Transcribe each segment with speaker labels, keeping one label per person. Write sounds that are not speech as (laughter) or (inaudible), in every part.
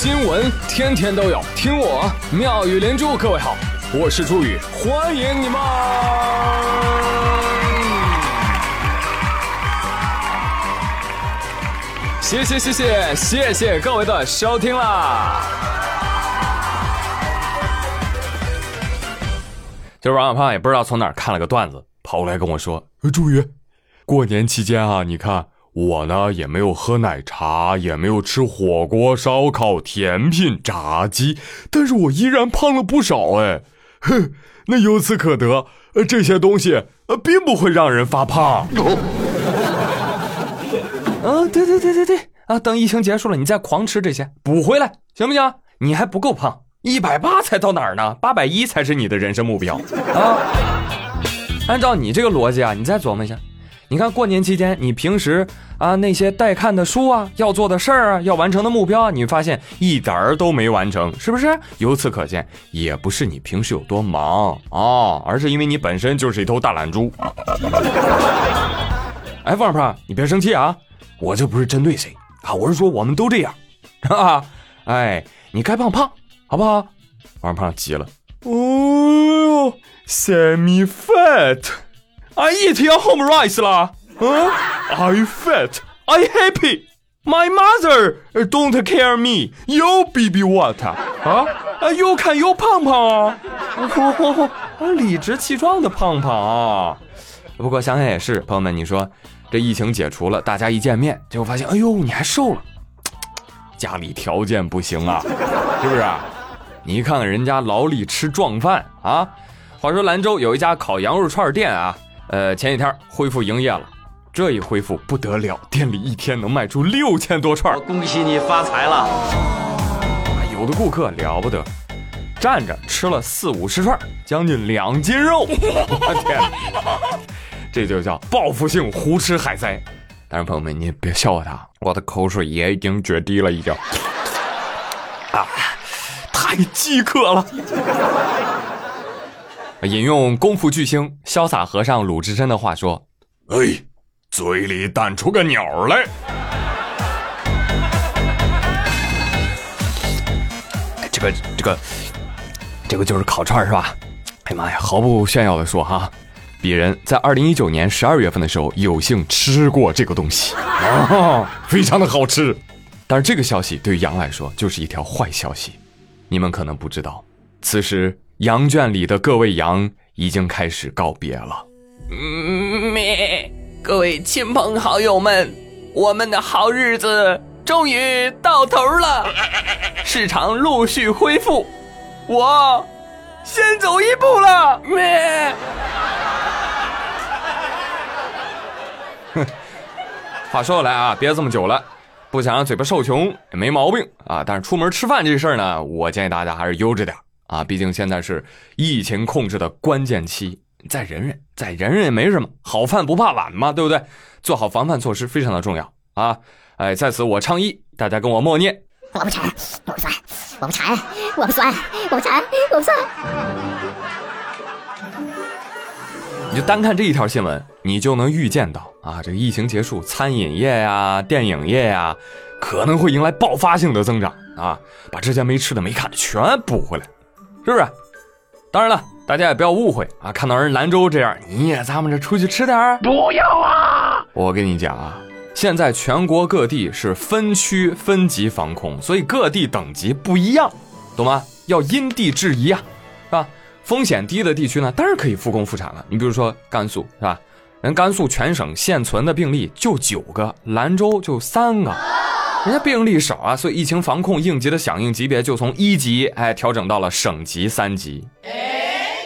Speaker 1: 新闻天天都有，听我妙语连珠。各位好，我是朱宇，欢迎你们！谢谢谢谢谢谢各位的收听啦！今儿王小胖也不知道从哪儿看了个段子，跑过来跟我说：“朱宇，过年期间啊，你看。”我呢也没有喝奶茶，也没有吃火锅、烧烤、甜品、炸鸡，但是我依然胖了不少哎。哼，(laughs) 那由此可得，呃，这些东西呃并不会让人发胖。啊，对对对对对啊！等疫情结束了，你再狂吃这些，补回来行不行？你还不够胖，一百八才到哪儿呢？八百一才是你的人生目标啊！按照你这个逻辑啊，你再琢磨一下。你看过年期间，你平时啊那些待看的书啊，要做的事儿啊，要完成的目标啊，你发现一点儿都没完成，是不是？由此可见，也不是你平时有多忙啊，而是因为你本身就是一头大懒猪。哎，胖胖，你别生气啊，我这不是针对谁啊，我是说我们都这样啊。(laughs) 哎，你该胖胖，好不好？王胖急了，哦哟，semi fat。I eat your home rice 啦，嗯，I fat, I happy, my mother don't care me, you baby what (laughs) 啊？啊，又看又胖胖啊，(laughs) 理直气壮的胖胖啊。不过想想也是，朋友们，你说这疫情解除了，大家一见面，结果发现，哎呦，你还瘦了，家里条件不行啊，是不是？你看看人家老李吃壮饭啊。话说兰州有一家烤羊肉串店啊。呃，前几天恢复营业了，这一恢复不得了，店里一天能卖出六千多串。
Speaker 2: 恭喜你发财了！
Speaker 1: 有的顾客了不得，站着吃了四五十串，将近两斤肉。我 (laughs) 天，这就叫报复性胡吃海塞。但是朋友们，你别笑话他，我的口水也已经决堤了，已经。啊，太饥渴了。引用功夫巨星潇洒和尚鲁智深的话说：“哎，嘴里弹出个鸟来。”这个这个这个就是烤串是吧？哎呀妈呀，毫不炫耀的说哈，鄙人在二零一九年十二月份的时候有幸吃过这个东西啊，非常的好吃。但是这个消息对于羊来说就是一条坏消息，你们可能不知道，此时。羊圈里的各位羊已经开始告别了。
Speaker 3: 咩，各位亲朋好友们，我们的好日子终于到头了，市场陆续恢复，我先走一步了。咩。
Speaker 1: 哼，话说回来啊，憋这么久了，不想让嘴巴受穷也没毛病啊。但是出门吃饭这事儿呢，我建议大家还是悠着点。啊，毕竟现在是疫情控制的关键期，再忍忍，再忍忍也没什么，好饭不怕晚嘛，对不对？做好防范措施非常的重要啊！哎，在此我倡议大家跟我默念：
Speaker 4: 我不馋，我不酸，我不馋，我不酸，我不馋，我不酸。
Speaker 1: 你就单看这一条新闻，你就能预见到啊，这个疫情结束，餐饮业呀、电影业呀，可能会迎来爆发性的增长啊，把之前没吃的、没看的全补回来。是不是？当然了，大家也不要误会啊！看到人兰州这样，你也咱们这出去吃点
Speaker 2: 不要啊！
Speaker 1: 我跟你讲啊，现在全国各地是分区分级防控，所以各地等级不一样，懂吗？要因地制宜啊，是吧？风险低的地区呢，当然可以复工复产了。你比如说甘肃，是吧？人甘肃全省现存的病例就九个，兰州就三个。人家病例少啊，所以疫情防控应急的响应级别就从一级哎调整到了省级三级，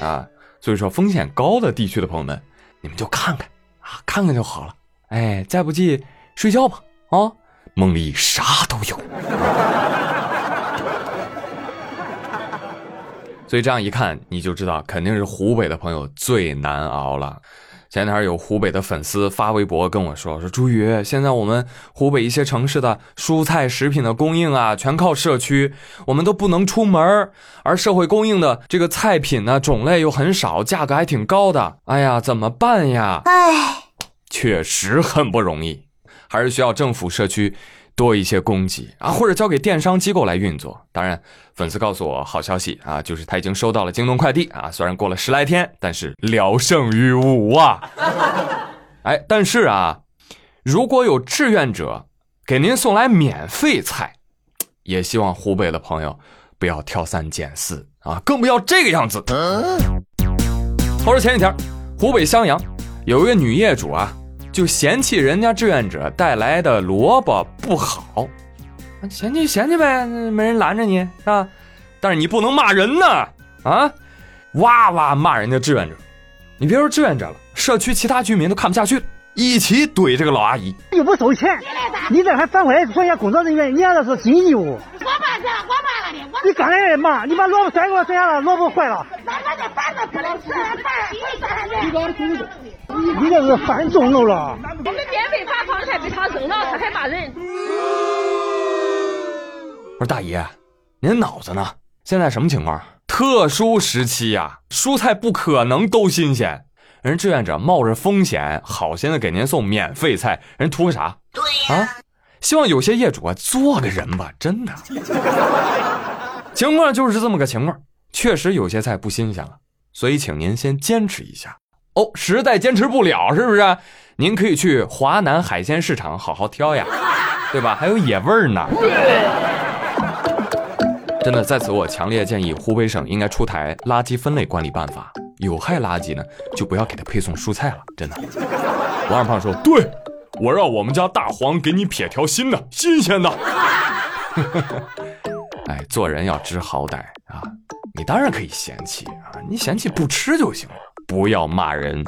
Speaker 1: 啊，所以说风险高的地区的朋友们，你们就看看啊，看看就好了，哎，再不济睡觉吧，啊，梦里啥都有。(laughs) 所以这样一看，你就知道肯定是湖北的朋友最难熬了。前天有湖北的粉丝发微博跟我说：“说朱宇，现在我们湖北一些城市的蔬菜食品的供应啊，全靠社区，我们都不能出门而社会供应的这个菜品呢，种类又很少，价格还挺高的。哎呀，怎么办呀？哎，确实很不容易，还是需要政府、社区多一些供给啊，或者交给电商机构来运作。当然，粉丝告诉我好消息啊，就是他已经收到了京东快递啊，虽然过了十来天，但是聊胜于无啊。(laughs) 哎，但是啊，如果有志愿者给您送来免费菜，也希望湖北的朋友不要挑三拣四啊，更不要这个样子。话说前几天，湖北襄阳有一个女业主啊。就嫌弃人家志愿者带来的萝卜不好，嫌弃嫌弃呗，没人拦着你是吧？但是你不能骂人呢，啊，哇哇骂人家志愿者，你别说志愿者了，社区其他居民都看不下去，一起怼这个老阿姨。
Speaker 5: 又不收钱，你这还反过来说人家工作人员，人家那是尽义务。我
Speaker 6: 骂这，我骂了的。
Speaker 5: 你刚才骂，你把萝卜摔给我摔下了，萝卜坏了。
Speaker 6: 咱们这饭都不能吃，饭
Speaker 5: 你你这是犯众怒了！
Speaker 7: 我们免费发放菜被他扔了，他还骂人。
Speaker 1: 我说大爷，您脑子呢？现在什么情况？特殊时期呀，蔬菜不可能都新鲜。人志愿者冒着风险，好心的给您送免费菜，人图个啥？
Speaker 6: 对
Speaker 1: 呀。啊，希望有些业主啊，做个人吧，真的。情况就是这么个情况，确实有些菜不新鲜了，所以请您先坚持一下。哦，实在坚持不了，是不是？您可以去华南海鲜市场好好挑呀，(laughs) 对吧？还有野味儿呢。真的，在此我强烈建议湖北省应该出台垃圾分类管理办法，有害垃圾呢就不要给他配送蔬菜了。真的。王二胖说：“对，我让我们家大黄给你撇条新的，新鲜的。(laughs) ”哎，做人要知好歹啊！你当然可以嫌弃啊，你嫌弃不吃就行了。不要骂人，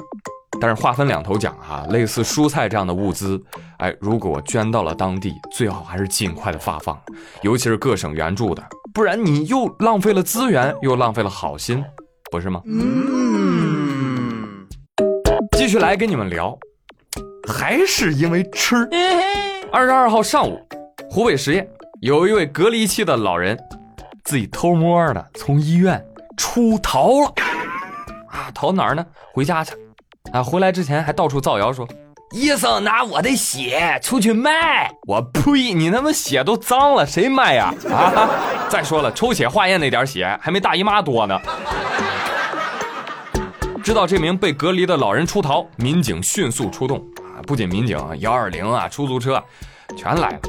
Speaker 1: 但是话分两头讲哈，类似蔬菜这样的物资，哎，如果捐到了当地，最好还是尽快的发放，尤其是各省援助的，不然你又浪费了资源，又浪费了好心，不是吗？嗯。继续来跟你们聊，还是因为吃。二十二号上午，湖北十堰有一位隔离期的老人，自己偷摸的从医院出逃了。啊，逃哪儿呢？回家去。啊，回来之前还到处造谣说，医生拿我的血出去卖。我呸！你他妈血都脏了，谁卖呀？(laughs) 啊！再说了，抽血化验那点血还没大姨妈多呢。知道这名被隔离的老人出逃，民警迅速出动。啊，不仅民警，幺二零啊，出租车，全来了。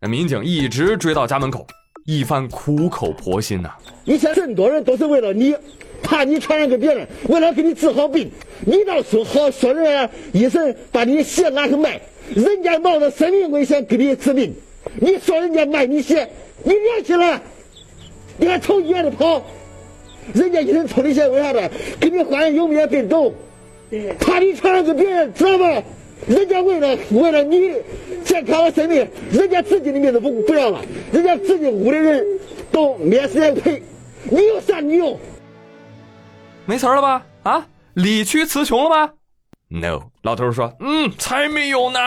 Speaker 1: 那民警一直追到家门口，一番苦口婆心呐。
Speaker 8: 你想，这么多人都是为了你。怕你传染给别人，为了给你治好病，你倒说好说人家医生把你的血拿去卖，人家冒着生命危险给你治病，你说人家卖你血，你联系了，你还从医院里跑，人家医生抽你血为啥子？给你换有免病毒，怕你传染给别人，知道吗？人家为了为了你健康和生命，人家自己的命都不不要了，人家自己屋里人都没时间陪，你有啥你用？
Speaker 1: 没词儿了吧？啊，理屈词穷了吧？No，老头说，嗯，才没有呢。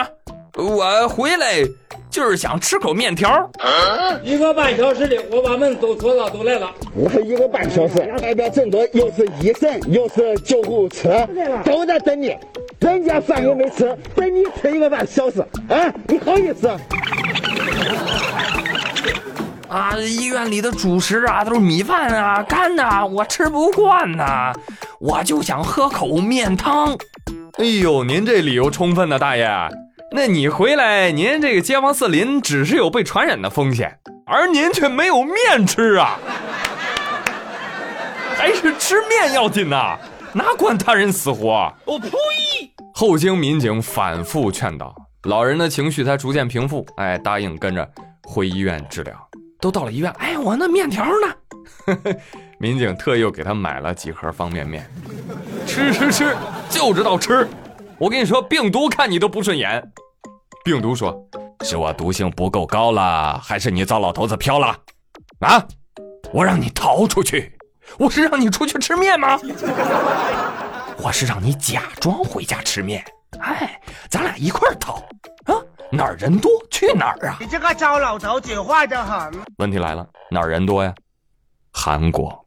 Speaker 1: 我回来就是想吃口面条。
Speaker 9: 一个半小时的，我把门都锁了，都来了。
Speaker 8: 我说一个半小时，外边这么多，又是医生，又是救护车，都在等你。人家饭也没吃，等你吃一个半小时，啊，你好意思？
Speaker 3: 啊，医院里的主食啊，都是米饭啊，干的，我吃不惯呐，我就想喝口面汤。
Speaker 1: 哎呦，您这理由充分呢，大爷。那你回来，您这个街坊四邻只是有被传染的风险，而您却没有面吃啊，还是吃面要紧呐，哪管他人死活？我呸！后经民警反复劝导，老人的情绪才逐渐平复，哎，答应跟着回医院治疗。都到了医院，哎，我那面条呢？(laughs) 民警特又给他买了几盒方便面，吃吃吃，就知道吃。我跟你说，病毒看你都不顺眼。病毒说：“是我毒性不够高了，还是你糟老头子飘了？”啊！我让你逃出去，我是让你出去吃面吗？(laughs) 我是让你假装回家吃面。哎，咱俩一块逃啊！哪儿人多去哪儿啊！
Speaker 5: 你这个糟老头子坏得很。
Speaker 1: 问题来了，哪儿人多呀？韩国。